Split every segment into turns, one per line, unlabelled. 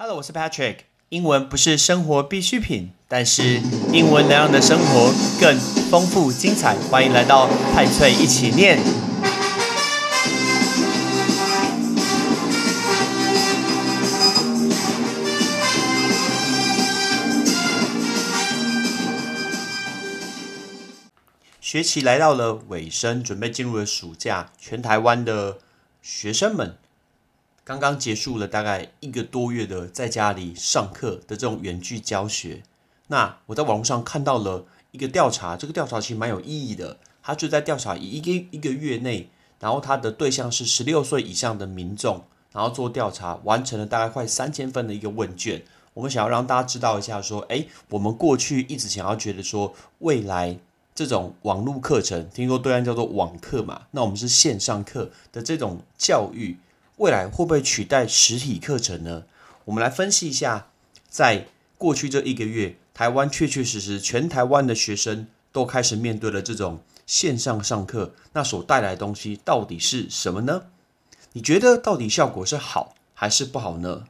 Hello，我是 Patrick。英文不是生活必需品，但是英文能让你的生活更丰富精彩。欢迎来到派翠一起念。学期来到了尾声，准备进入了暑假，全台湾的学生们刚刚结束了大概一个多月的在家里上课的这种远距教学。那我在网络上看到了一个调查，这个调查其实蛮有意义的。他就在调查一个一个月内，然后他的对象是十六岁以上的民众，然后做调查，完成了大概快三千份的一个问卷。我们想要让大家知道一下，说，哎，我们过去一直想要觉得说，未来这种网络课程，听说对岸叫做网课嘛，那我们是线上课的这种教育。未来会不会取代实体课程呢？我们来分析一下，在过去这一个月，台湾确确实实全台湾的学生都开始面对了这种线上上课，那所带来的东西到底是什么呢？你觉得到底效果是好还是不好呢？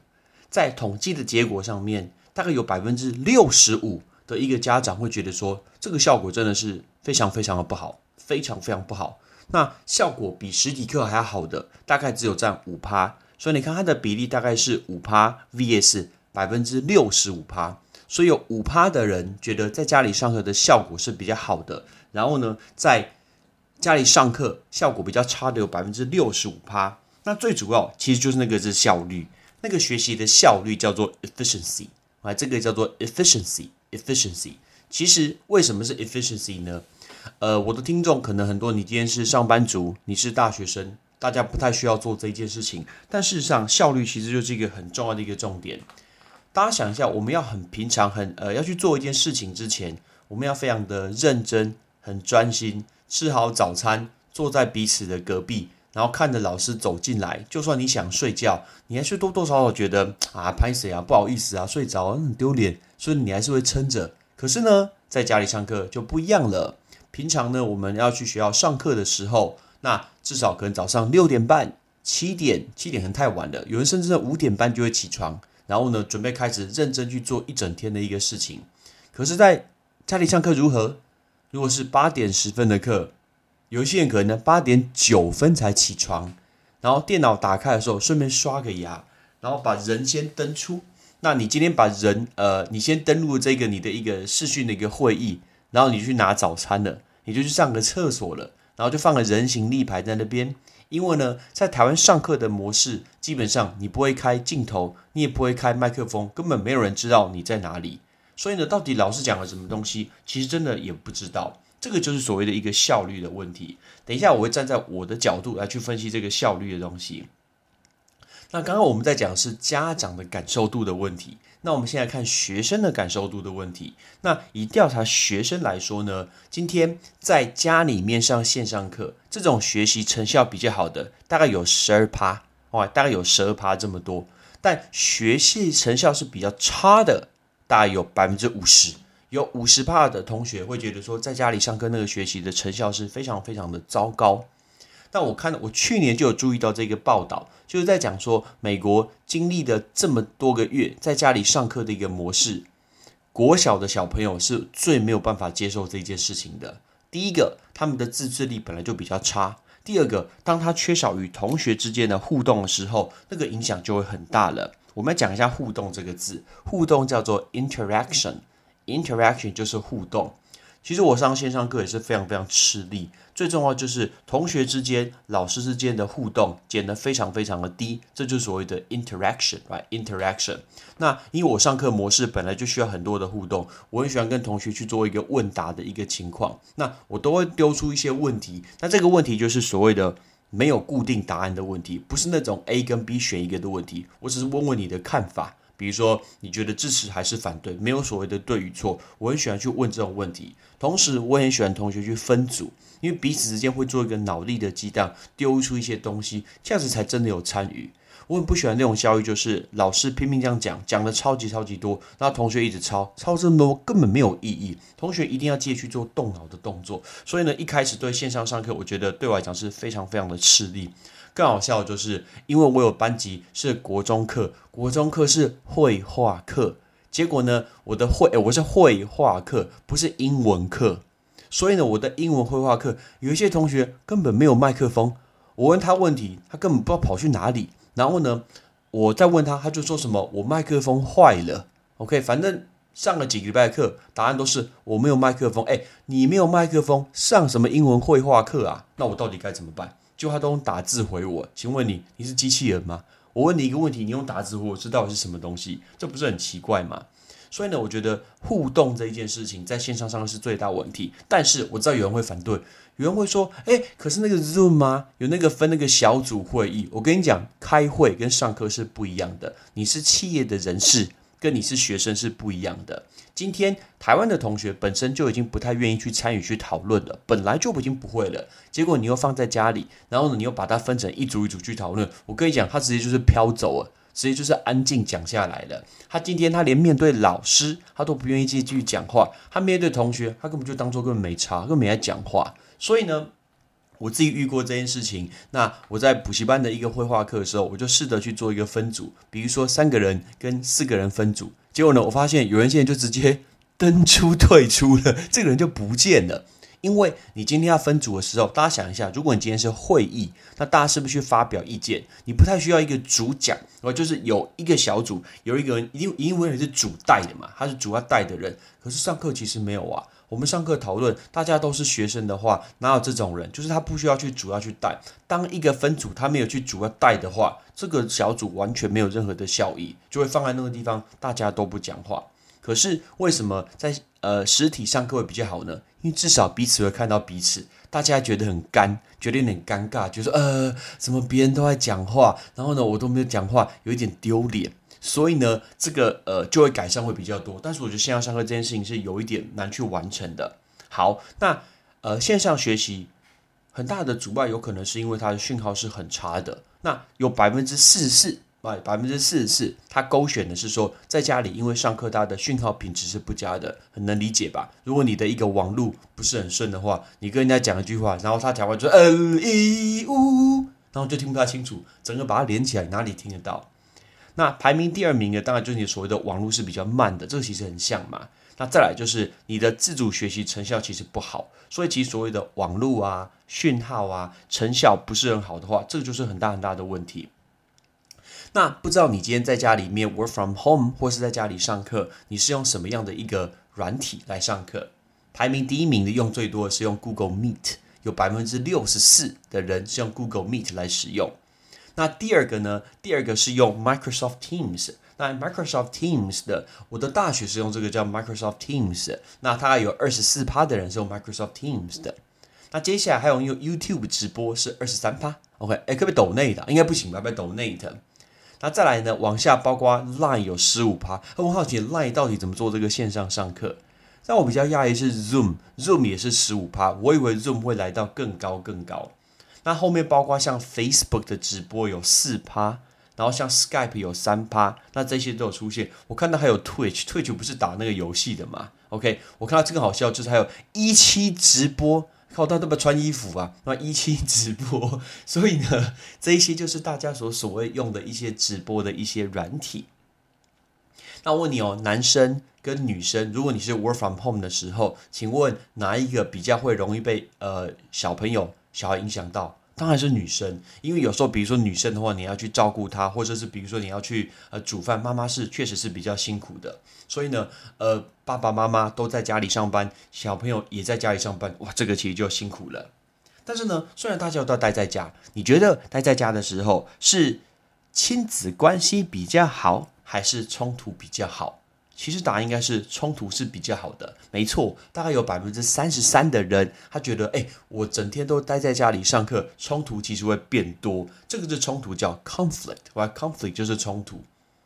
在统计的结果上面，大概有百分之六十五的一个家长会觉得说，这个效果真的是非常非常的不好，非常非常不好。那效果比实体课还要好的，大概只有占五趴，所以你看它的比例大概是五趴 vs 百分之六十五趴，所以有五趴的人觉得在家里上课的效果是比较好的，然后呢，在家里上课效果比较差的有百分之六十五趴。那最主要其实就是那个是效率，那个学习的效率叫做 efficiency，啊，这个叫做 efficiency，efficiency。其实为什么是 efficiency 呢？呃，我的听众可能很多，你今天是上班族，你是大学生，大家不太需要做这一件事情。但事实上，效率其实就是一个很重要的一个重点。大家想一下，我们要很平常，很呃，要去做一件事情之前，我们要非常的认真、很专心，吃好早餐，坐在彼此的隔壁，然后看着老师走进来。就算你想睡觉，你还是多多少少觉得啊，拍谁啊，不好意思啊，睡着很丢脸，所以你还是会撑着。可是呢，在家里上课就不一样了。平常呢，我们要去学校上课的时候，那至少可能早上六点半、七点，七点可能太晚了。有人甚至五点半就会起床，然后呢，准备开始认真去做一整天的一个事情。可是，在家里上课如何？如果是八点十分的课，有一些人可能呢八点九分才起床，然后电脑打开的时候顺便刷个牙，然后把人先登出。那你今天把人呃，你先登录这个你的一个视讯的一个会议。然后你去拿早餐了，你就去上个厕所了，然后就放个人形立牌在那边。因为呢，在台湾上课的模式，基本上你不会开镜头，你也不会开麦克风，根本没有人知道你在哪里。所以呢，到底老师讲了什么东西，其实真的也不知道。这个就是所谓的一个效率的问题。等一下我会站在我的角度来去分析这个效率的东西。那刚刚我们在讲是家长的感受度的问题。那我们先来看学生的感受度的问题。那以调查学生来说呢，今天在家里面上线上课，这种学习成效比较好的，大概有十二趴，哇，大概有十二趴这么多。但学习成效是比较差的，大概有百分之五十，有五十趴的同学会觉得说，在家里上课那个学习的成效是非常非常的糟糕。但我看，我去年就有注意到这个报道，就是在讲说，美国经历了这么多个月在家里上课的一个模式，国小的小朋友是最没有办法接受这件事情的。第一个，他们的自制力本来就比较差；第二个，当他缺少与同学之间的互动的时候，那个影响就会很大了。我们来讲一下“互动”这个字，互动叫做 interaction，interaction 就是互动。其实我上线上课也是非常非常吃力，最重要就是同学之间、老师之间的互动减得非常非常的低，这就是所谓的 interaction，right？interaction。那因为我上课模式本来就需要很多的互动，我很喜欢跟同学去做一个问答的一个情况，那我都会丢出一些问题，那这个问题就是所谓的没有固定答案的问题，不是那种 A 跟 B 选一个的问题，我只是问问你的看法。比如说，你觉得支持还是反对？没有所谓的对与错。我很喜欢去问这种问题，同时我也很喜欢同学去分组，因为彼此之间会做一个脑力的激荡，丢出一些东西，这样子才真的有参与。我很不喜欢那种教育，就是老师拼命这样讲，讲的超级超级多，然后同学一直抄，抄这么多根本没有意义。同学一定要记去做动脑的动作。所以呢，一开始对线上上课，我觉得对我来讲是非常非常的吃力。更好笑的就是，因为我有班级是国中课，国中课是绘画课，结果呢，我的绘我是绘画课，不是英文课，所以呢，我的英文绘画课有一些同学根本没有麦克风，我问他问题，他根本不知道跑去哪里，然后呢，我再问他，他就说什么我麦克风坏了，OK，反正。上了几个礼拜课，答案都是我没有麦克风。哎，你没有麦克风，上什么英文绘画课啊？那我到底该怎么办？就他都用打字回我，请问你，你是机器人吗？我问你一个问题，你用打字回我，知道是什么东西？这不是很奇怪吗？所以呢，我觉得互动这一件事情在线上上是最大问题。但是我知道有人会反对，有人会说，哎，可是那个 Zoom 吗？有那个分那个小组会议。我跟你讲，开会跟上课是不一样的。你是企业的人士。跟你是学生是不一样的。今天台湾的同学本身就已经不太愿意去参与去讨论了，本来就已经不会了。结果你又放在家里，然后呢，你又把它分成一组一组去讨论。我跟你讲，他直接就是飘走了，直接就是安静讲下来了。他今天他连面对老师，他都不愿意继续讲话。他面对同学，他根本就当做根本没差，根本没在讲话。所以呢。我自己遇过这件事情。那我在补习班的一个绘画课的时候，我就试着去做一个分组，比如说三个人跟四个人分组。结果呢，我发现有人现在就直接 登出退出了，这个人就不见了。因为你今天要分组的时候，大家想一下，如果你今天是会议，那大家是不是去发表意见？你不太需要一个主讲，而就是有一个小组有一个人，因因为你是主带的嘛，他是主要带的人。可是上课其实没有啊。我们上课讨论，大家都是学生的话，哪有这种人？就是他不需要去主要去带。当一个分组他没有去主要带的话，这个小组完全没有任何的效益，就会放在那个地方，大家都不讲话。可是为什么在呃实体上课会比较好呢？因为至少彼此会看到彼此，大家觉得很干，觉得有点尴尬，就说呃，怎么别人都在讲话，然后呢我都没有讲话，有一点丢脸。所以呢，这个呃就会改善会比较多，但是我觉得线上上课这件事情是有一点难去完成的。好，那呃线上学习很大的阻碍有可能是因为它的讯号是很差的。那有百分之四十四，百分之四十四，他勾选的是说在家里因为上课它的讯号品质是不佳的，很能理解吧？如果你的一个网路不是很顺的话，你跟人家讲一句话，然后他讲话就呃一呜，然后就听不太清楚，整个把它连起来，哪里听得到？那排名第二名的，当然就是你所谓的网络是比较慢的，这个其实很像嘛。那再来就是你的自主学习成效其实不好，所以其实所谓的网络啊、讯号啊成效不是很好的话，这个就是很大很大的问题。那不知道你今天在家里面 work from home 或是在家里上课，你是用什么样的一个软体来上课？排名第一名的用最多的是用 Google Meet，有百分之六十四的人是用 Google Meet 来使用。那第二个呢？第二个是用 Microsoft Teams。那 Microsoft Teams 的，我的大学是用这个叫 Microsoft Teams。那大概有二十四趴的人是用 Microsoft Teams 的。那接下来还有用 YouTube 直播是二十三趴。OK，哎，可不可以抖内的？应该不行吧？不抖内的。那再来呢？往下包括 Line 有十五趴。我好奇 Line 到底怎么做这个线上上课？但我比较讶异是 Zoom，Zoom 也是十五趴。我以为 Zoom 会来到更高更高。那后面包括像 Facebook 的直播有四趴，然后像 Skype 有三趴，那这些都有出现。我看到还有 Twitch，Twitch 不是打那个游戏的嘛？OK，我看到这个好笑，就是还有一期直播，靠，他都不穿衣服啊，那一期直播。所以呢，这一些就是大家所所谓用的一些直播的一些软体。那问你哦，男生跟女生，如果你是 Work from Home 的时候，请问哪一个比较会容易被呃小朋友？小孩影响到，当然是女生，因为有时候，比如说女生的话，你要去照顾她，或者是比如说你要去呃煮饭，妈妈是确实是比较辛苦的。所以呢，呃，爸爸妈妈都在家里上班，小朋友也在家里上班，哇，这个其实就辛苦了。但是呢，虽然大家都待在家，你觉得待在家的时候是亲子关系比较好，还是冲突比较好？其实答案应该是冲突是比较好的，没错，大概有百分之三十三的人，他觉得，哎，我整天都待在家里上课，冲突其实会变多，这个是冲突叫 conflict，right？conflict 就是冲突，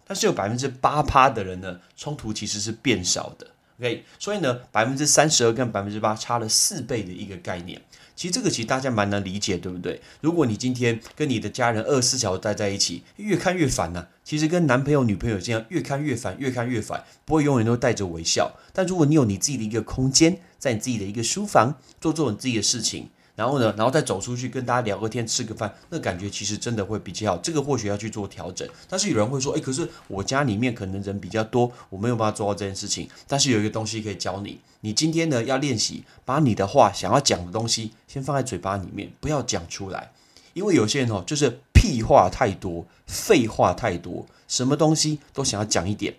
但是有百分之八趴的人呢，冲突其实是变少的，OK？所以呢，百分之三十二跟百分之八差了四倍的一个概念。其实这个其实大家蛮能理解，对不对？如果你今天跟你的家人二十四小时待在一起，越看越烦呐。其实跟男朋友、女朋友这样，越看越烦，越看越烦，不会永远都带着微笑。但如果你有你自己的一个空间，在你自己的一个书房，做做你自己的事情。然后呢，然后再走出去跟大家聊个天、吃个饭，那感觉其实真的会比较好。这个或许要去做调整。但是有人会说，哎，可是我家里面可能人比较多，我没有办法做到这件事情。但是有一个东西可以教你，你今天呢要练习，把你的话想要讲的东西先放在嘴巴里面，不要讲出来。因为有些人哦，就是屁话太多，废话太多，什么东西都想要讲一点。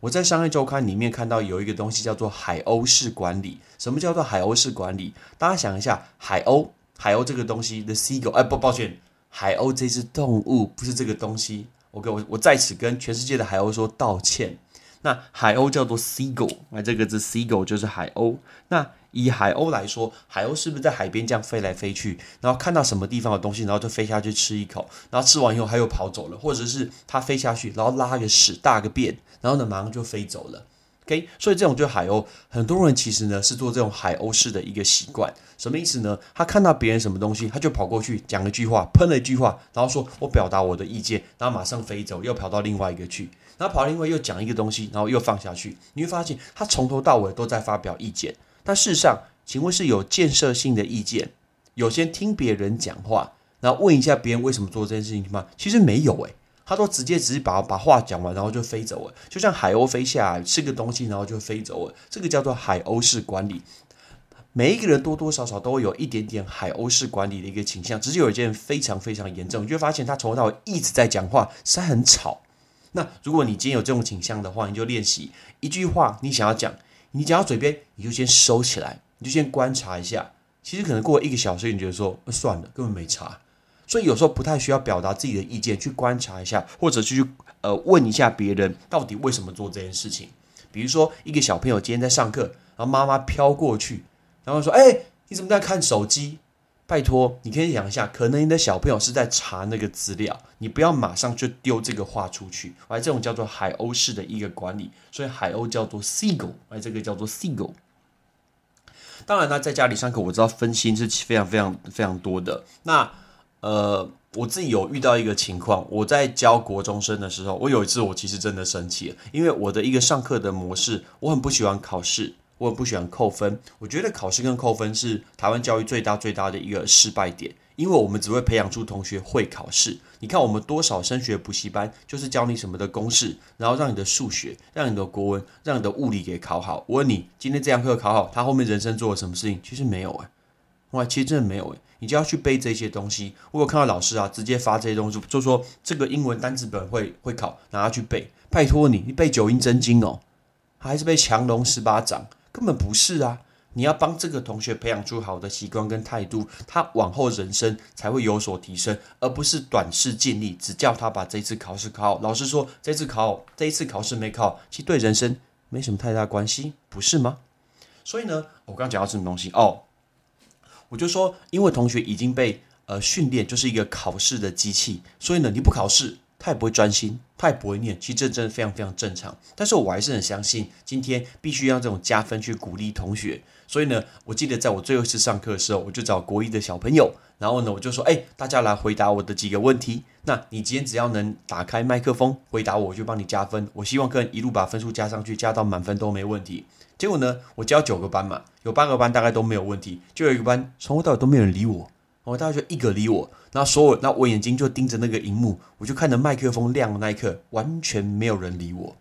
我在商业周刊里面看到有一个东西叫做海鸥式管理。什么叫做海鸥式管理？大家想一下，海鸥，海鸥这个东西，the seagull，哎，不，抱歉，海鸥这只动物不是这个东西。OK，我我在此跟全世界的海鸥说道歉。那海鸥叫做 seagull，那这个字 seagull 就是海鸥。那以海鸥来说，海鸥是不是在海边这样飞来飞去，然后看到什么地方的东西，然后就飞下去吃一口，然后吃完以后它又跑走了，或者是它飞下去，然后拉个屎大个便，然后呢马上就飞走了。OK，所以这种就是海鸥，很多人其实呢是做这种海鸥式的一个习惯，什么意思呢？他看到别人什么东西，他就跑过去讲一句话，喷了一句话，然后说我表达我的意见，然后马上飞走，又跑到另外一个去，然后跑另外又讲一个东西，然后又放下去。你会发现他从头到尾都在发表意见，但事实上，请问是有建设性的意见，有先听别人讲话，然后问一下别人为什么做这件事情吗？其实没有诶。他都直接只是把把话讲完，然后就飞走了，就像海鸥飞下来吃个东西，然后就飞走了。这个叫做海鸥式管理。每一个人多多少少都会有一点点海鸥式管理的一个倾向，只是有一件非常非常严重，你就会发现他从头到尾一直在讲话，是很吵。那如果你今天有这种倾向的话，你就练习一句话，你想要讲，你讲到嘴边，你就先收起来，你就先观察一下。其实可能过一个小时，你觉得说算了，根本没差。所以有时候不太需要表达自己的意见，去观察一下，或者去呃问一下别人到底为什么做这件事情。比如说一个小朋友今天在上课，然后妈妈飘过去，然后说：“哎，你怎么在看手机？”拜托，你可以想一下，可能你的小朋友是在查那个资料，你不要马上就丢这个话出去。而这种叫做海鸥式的一个管理，所以海鸥叫做 seagull，而这个叫做 seagull。当然呢，在家里上课，我知道分心是非常非常非常多的。那呃，我自己有遇到一个情况，我在教国中生的时候，我有一次我其实真的生气了，因为我的一个上课的模式，我很不喜欢考试，我也不喜欢扣分，我觉得考试跟扣分是台湾教育最大最大的一个失败点，因为我们只会培养出同学会考试。你看我们多少升学补习班，就是教你什么的公式，然后让你的数学、让你的国文、让你的物理给考好。我问你，今天这堂课考好，他后面人生做了什么事情？其实没有哎。哇，其实真的没有诶，你就要去背这些东西。我有看到老师啊，直接发这些东西，就说这个英文单词本会会考，拿去背。拜托你，你背九阴真经哦，还是背强龙十八掌？根本不是啊！你要帮这个同学培养出好的习惯跟态度，他往后人生才会有所提升，而不是短视尽力，只叫他把这次考试考好。老师说这次考这一次考试没考，其实对人生没什么太大关系，不是吗？所以呢，我刚刚讲到什么东西哦？我就说，因为同学已经被呃训练，就是一个考试的机器，所以呢，你不考试，他也不会专心，他也不会念。其实这真的非常非常正常。但是我还是很相信，今天必须要这种加分去鼓励同学。所以呢，我记得在我最后一次上课的时候，我就找国一的小朋友，然后呢，我就说，哎，大家来回答我的几个问题。那你今天只要能打开麦克风回答我，我就帮你加分。我希望客人一路把分数加上去，加到满分都没问题。结果呢，我教九个班嘛，有八个班大概都没有问题，就有一个班从头到尾都没有人理我，我大概就一个理我，那所有那我眼睛就盯着那个荧幕，我就看着麦克风亮的那一刻，完全没有人理我。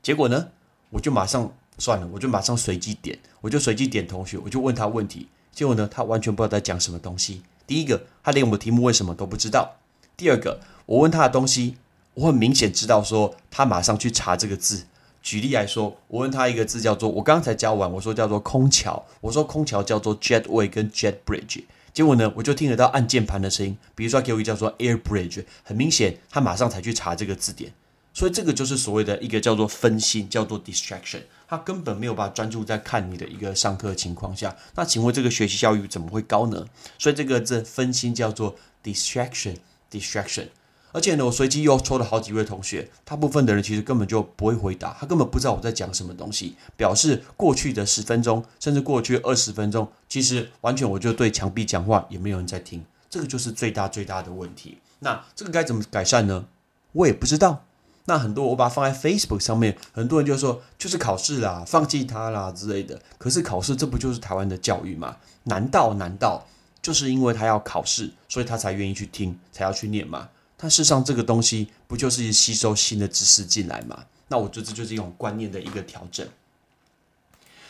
结果呢，我就马上算了，我就马上随机点，我就随机点同学，我就问他问题。结果呢，他完全不知道在讲什么东西。第一个，他连我们题目为什么都不知道；第二个，我问他的东西，我很明显知道说他马上去查这个字。举例来说，我问他一个字叫做，我刚才教完，我说叫做空桥，我说空桥叫做 jetway 跟 jet bridge，结果呢，我就听得到按键盘的声音，比如说给我一叫做 air bridge，很明显，他马上才去查这个字典，所以这个就是所谓的一个叫做分心，叫做 distraction，他根本没有办法专注在看你的一个上课情况下，那请问这个学习效率怎么会高呢？所以这个字分心叫做 distraction，distraction。而且呢，我随机又抽了好几位同学，大部分的人其实根本就不会回答，他根本不知道我在讲什么东西，表示过去的十分钟，甚至过去二十分钟，其实完全我就对墙壁讲话，也没有人在听，这个就是最大最大的问题。那这个该怎么改善呢？我也不知道。那很多我把它放在 Facebook 上面，很多人就说就是考试啦，放弃它啦之类的。可是考试这不就是台湾的教育吗？难道难道？就是因为他要考试，所以他才愿意去听，才要去念吗。但事实上，这个东西不就是吸收新的知识进来嘛？那我觉得这就是一种观念的一个调整。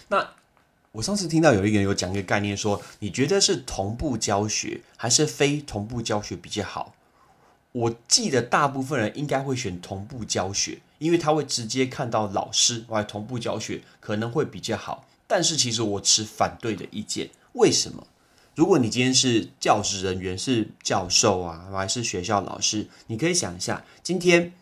那我上次听到有一个人有讲一个概念，说你觉得是同步教学还是非同步教学比较好？我记得大部分人应该会选同步教学，因为他会直接看到老师，哇同步教学可能会比较好。但是其实我持反对的意见，为什么？如果你今天是教职人员，是教授啊，还是学校老师，你可以想一下，今天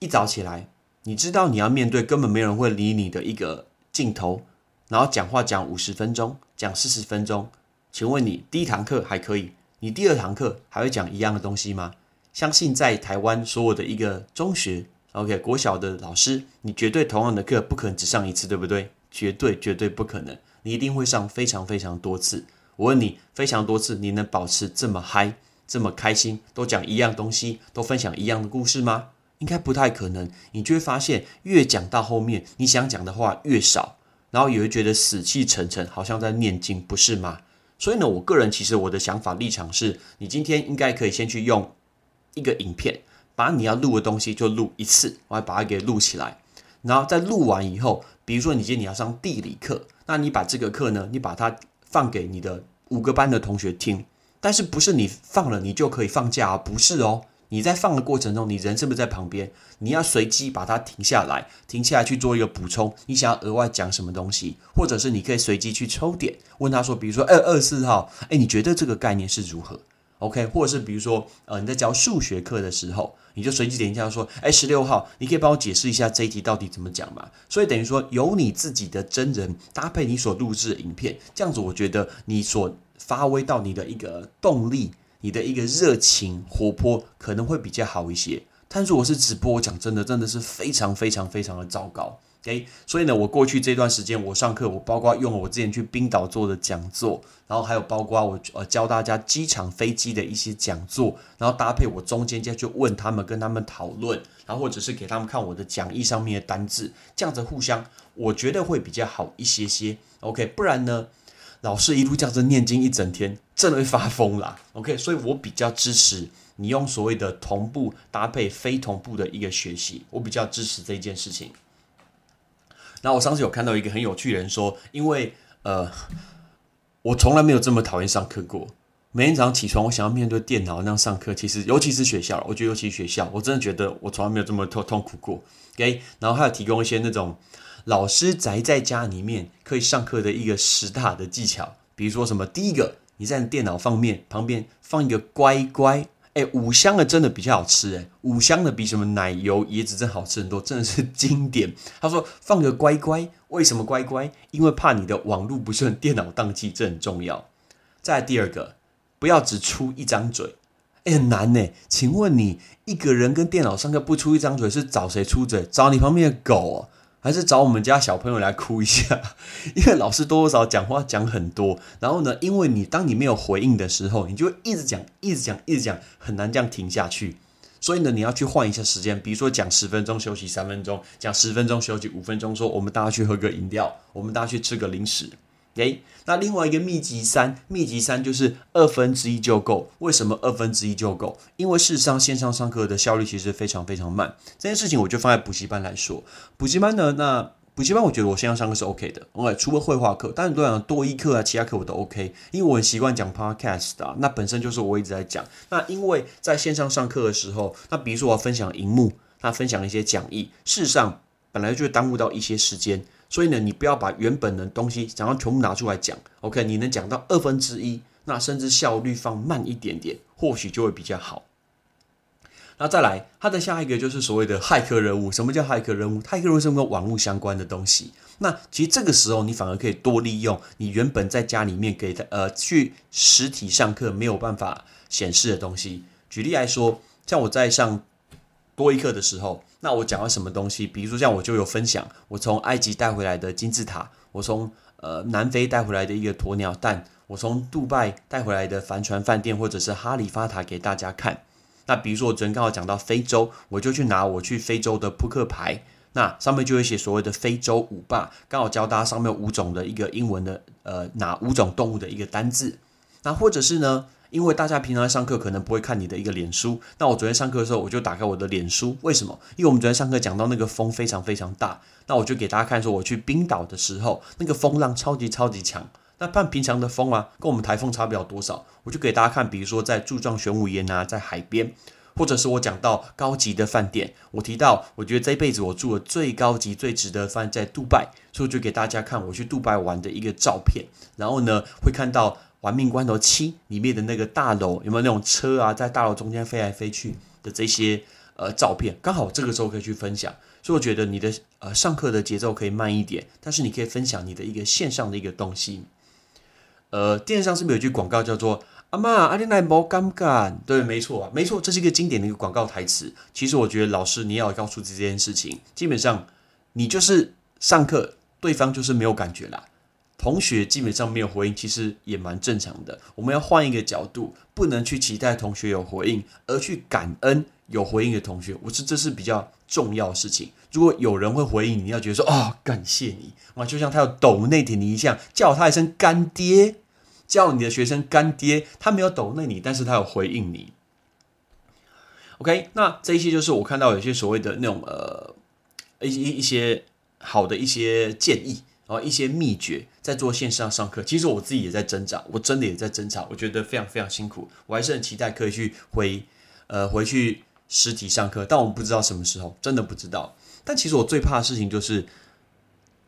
一早起来，你知道你要面对根本没有人会理你的一个镜头，然后讲话讲五十分钟，讲四十分钟，请问你第一堂课还可以，你第二堂课还会讲一样的东西吗？相信在台湾所有的一个中学，OK，国小的老师，你绝对同样的课不可能只上一次，对不对？绝对绝对不可能，你一定会上非常非常多次。我问你，非常多次，你能保持这么嗨、这么开心，都讲一样东西，都分享一样的故事吗？应该不太可能。你就会发现，越讲到后面，你想讲的话越少，然后也会觉得死气沉沉，好像在念经，不是吗？所以呢，我个人其实我的想法立场是，你今天应该可以先去用一个影片，把你要录的东西就录一次，我还把它给录起来，然后在录完以后，比如说你今天你要上地理课，那你把这个课呢，你把它。放给你的五个班的同学听，但是不是你放了你就可以放假啊？不是哦，你在放的过程中，你人是不是在旁边？你要随机把它停下来，停下来去做一个补充。你想要额外讲什么东西，或者是你可以随机去抽点，问他说，比如说，二二四号，哎，你觉得这个概念是如何？OK，或者是比如说，呃，你在教数学课的时候，你就随机点一下说，哎，十六号，你可以帮我解释一下这一题到底怎么讲嘛？所以等于说，由你自己的真人搭配你所录制的影片，这样子，我觉得你所发挥到你的一个动力，你的一个热情、活泼，可能会比较好一些。但如果是直播，我讲真的，真的是非常非常非常的糟糕。OK，所以呢，我过去这段时间我上课，我包括用我之前去冰岛做的讲座，然后还有包括我呃教大家机场飞机的一些讲座，然后搭配我中间再去问他们，跟他们讨论，然后或者是给他们看我的讲义上面的单字，这样子互相，我觉得会比较好一些些。OK，不然呢，老师一路这样子念经一整天，真的会发疯啦。OK，所以我比较支持你用所谓的同步搭配非同步的一个学习，我比较支持这件事情。那我上次有看到一个很有趣的人说，因为呃，我从来没有这么讨厌上课过。每天早上起床，我想要面对电脑那样上课，其实尤其是学校，我觉得尤其学校，我真的觉得我从来没有这么痛痛苦过。OK，然后还有提供一些那种老师宅在家里面可以上课的一个十大的技巧，比如说什么，第一个，你在电脑方面旁边放一个乖乖。哎，五香的真的比较好吃哎，五香的比什么奶油椰子真好吃很多，真的是经典。他说放个乖乖，为什么乖乖？因为怕你的网络不顺，电脑宕机，这很重要。再第二个，不要只出一张嘴，哎，很难呢。请问你一个人跟电脑上课不出一张嘴，是找谁出嘴？找你旁边的狗哦。还是找我们家小朋友来哭一下，因为老师多多少讲话讲很多，然后呢，因为你当你没有回应的时候，你就一直讲，一直讲，一直讲，很难这样停下去。所以呢，你要去换一下时间，比如说讲十分钟休息三分钟，讲十分钟休息五分钟，说我们大家去喝个饮料，我们大家去吃个零食。诶，那另外一个秘籍三，秘籍三就是二分之一就够。为什么二分之一就够？因为事实上线上上课的效率其实非常非常慢。这件事情我就放在补习班来说。补习班呢，那补习班我觉得我线上上课是 OK 的，OK，除了绘画课，但是都讲多一课啊，其他课我都 OK。因为我很习惯讲 Podcast 啊，那本身就是我一直在讲。那因为在线上上课的时候，那比如说我要分享荧幕，那分享一些讲义，事实上本来就会耽误到一些时间。所以呢，你不要把原本的东西想要全部拿出来讲，OK？你能讲到二分之一，那甚至效率放慢一点点，或许就会比较好。那再来，它的下一个就是所谓的骇客任务。什么叫骇客任务？骇客任务是跟网络相关的东西。那其实这个时候，你反而可以多利用你原本在家里面给的呃去实体上课没有办法显示的东西。举例来说，像我在上多一课的时候。那我讲了什么东西？比如说像我就有分享，我从埃及带回来的金字塔，我从呃南非带回来的一个鸵鸟蛋，我从杜拜带回来的帆船饭店或者是哈利法塔给大家看。那比如说我昨天刚好讲到非洲，我就去拿我去非洲的扑克牌，那上面就会写所谓的非洲五霸，刚好教大家上面五种的一个英文的呃哪五种动物的一个单字。那或者是呢？因为大家平常上课可能不会看你的一个脸书，那我昨天上课的时候我就打开我的脸书，为什么？因为我们昨天上课讲到那个风非常非常大，那我就给大家看说我去冰岛的时候，那个风浪超级超级强。那看平常的风啊，跟我们台风差不了多少，我就给大家看，比如说在柱状玄武岩啊，在海边，或者是我讲到高级的饭店，我提到我觉得这辈子我住的最高级、最值得饭在杜拜，所以我就给大家看我去杜拜玩的一个照片，然后呢会看到。玩命关头七里面的那个大楼有没有那种车啊，在大楼中间飞来飞去的这些呃照片？刚好这个时候可以去分享，所以我觉得你的呃上课的节奏可以慢一点，但是你可以分享你的一个线上的一个东西。呃，电视上是不是有句广告叫做“阿妈阿弟奶莫尴尬”？对，没错啊，没错，这是一个经典的一个广告台词。其实我觉得老师你要告诉这件事情，基本上你就是上课，对方就是没有感觉啦。同学基本上没有回应，其实也蛮正常的。我们要换一个角度，不能去期待同学有回应，而去感恩有回应的同学。我是这是比较重要的事情。如果有人会回应，你要觉得说哦，感谢你啊，就像他要抖内点你一下，叫他一声干爹，叫你的学生干爹，他没有抖内你，但是他有回应你。OK，那这一些就是我看到有些所谓的那种呃一一一些好的一些建议。然后一些秘诀，在做线上上课，其实我自己也在挣扎，我真的也在挣扎，我觉得非常非常辛苦，我还是很期待可以去回，呃，回去实体上课，但我们不知道什么时候，真的不知道。但其实我最怕的事情就是，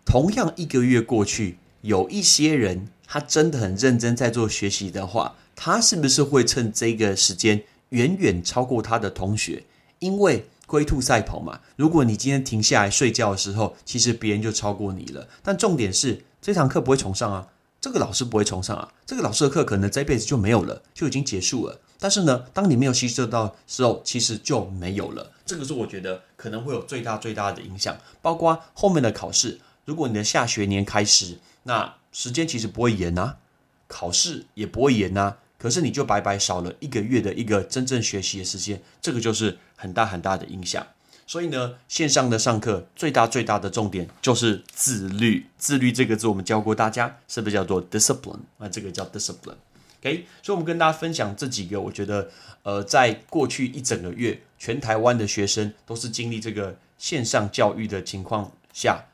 同样一个月过去，有一些人他真的很认真在做学习的话，他是不是会趁这个时间远远超过他的同学？因为龟兔赛跑嘛，如果你今天停下来睡觉的时候，其实别人就超过你了。但重点是这堂课不会重上啊，这个老师不会重上啊，这个老师的课可能这辈子就没有了，就已经结束了。但是呢，当你没有吸收到时候，其实就没有了。这个是我觉得可能会有最大最大的影响，包括后面的考试。如果你的下学年开始，那时间其实不会延啊，考试也不会延啊。可是你就白白少了一个月的一个真正学习的时间，这个就是很大很大的影响。所以呢，线上的上课最大最大的重点就是自律。自律这个字我们教过大家，是不是叫做 discipline？那，这个叫 discipline。OK，所以我们跟大家分享这几个，我觉得呃，在过去一整个月，全台湾的学生都是经历这个线上教育的情况下，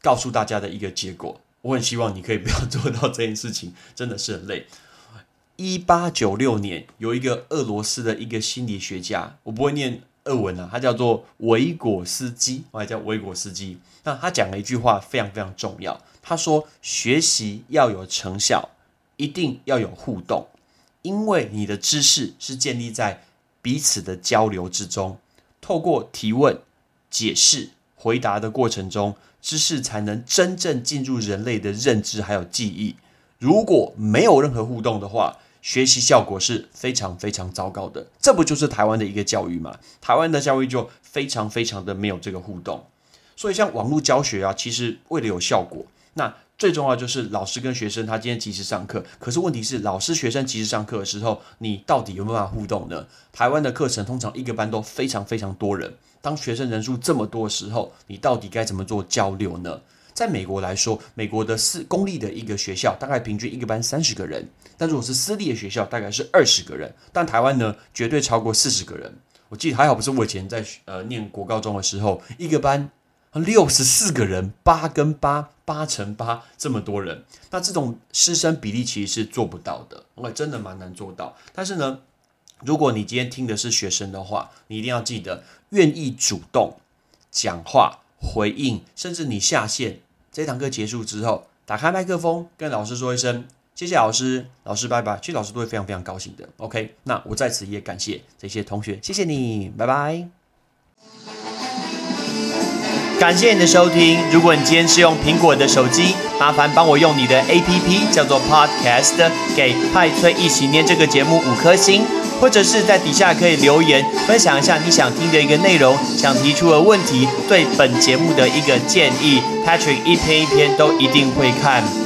告诉大家的一个结果。我很希望你可以不要做到这件事情，真的是很累。一八九六年，有一个俄罗斯的一个心理学家，我不会念俄文啊，他叫做维果斯基，我还叫维果斯基。那他讲了一句话，非常非常重要。他说：“学习要有成效，一定要有互动，因为你的知识是建立在彼此的交流之中。透过提问、解释、回答的过程中，知识才能真正进入人类的认知还有记忆。如果没有任何互动的话，”学习效果是非常非常糟糕的，这不就是台湾的一个教育吗？台湾的教育就非常非常的没有这个互动，所以像网络教学啊，其实为了有效果，那最重要就是老师跟学生他今天及时上课。可是问题是，老师学生及时上课的时候，你到底有没有办法互动呢？台湾的课程通常一个班都非常非常多人，当学生人数这么多的时候，你到底该怎么做交流呢？在美国来说，美国的私公立的一个学校大概平均一个班三十个人，但如果是私立的学校，大概是二十个人。但台湾呢，绝对超过四十个人。我记得还好，不是我以前在呃念国高中的时候，一个班六十四个人，八跟八，八乘八这么多人，那这种师生比例其实是做不到的，我真的蛮难做到。但是呢，如果你今天听的是学生的话，你一定要记得愿意主动讲话、回应，甚至你下线。这堂课结束之后，打开麦克风跟老师说一声谢谢老师，老师拜拜。其实老师都会非常非常高兴的。OK，那我在此也感谢这些同学，谢谢你，拜拜。感谢你的收听。如果你今天是用苹果的手机，麻烦帮我用你的 APP 叫做 Podcast，给派崔一起念这个节目五颗星。或者是在底下可以留言分享一下你想听的一个内容，想提出的问题，对本节目的一个建议，Patrick 一篇一篇都一定会看。